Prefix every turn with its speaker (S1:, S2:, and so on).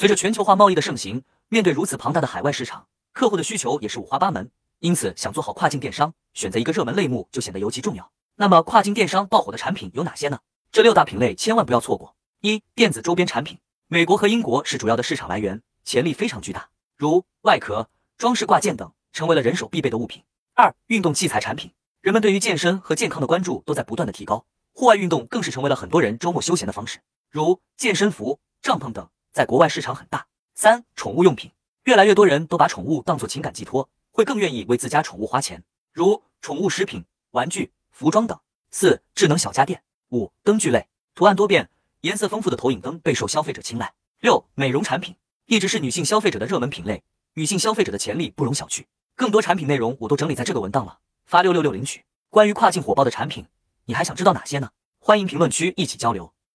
S1: 随着全球化贸易的盛行，面对如此庞大的海外市场，客户的需求也是五花八门。因此，想做好跨境电商，选择一个热门类目就显得尤其重要。那么，跨境电商爆火的产品有哪些呢？这六大品类千万不要错过。一、电子周边产品，美国和英国是主要的市场来源，潜力非常巨大，如外壳、装饰挂件等，成为了人手必备的物品。二、运动器材产品，人们对于健身和健康的关注都在不断的提高，户外运动更是成为了很多人周末休闲的方式，如健身服、帐篷等，在国外市场很大。三、宠物用品，越来越多人都把宠物当作情感寄托。会更愿意为自家宠物花钱，如宠物食品、玩具、服装等。四、智能小家电。五、灯具类，图案多变、颜色丰富的投影灯备受消费者青睐。六、美容产品，一直是女性消费者的热门品类，女性消费者的潜力不容小觑。更多产品内容我都整理在这个文档了，发六六六领取。关于跨境火爆的产品，你还想知道哪些呢？欢迎评论区一起交流。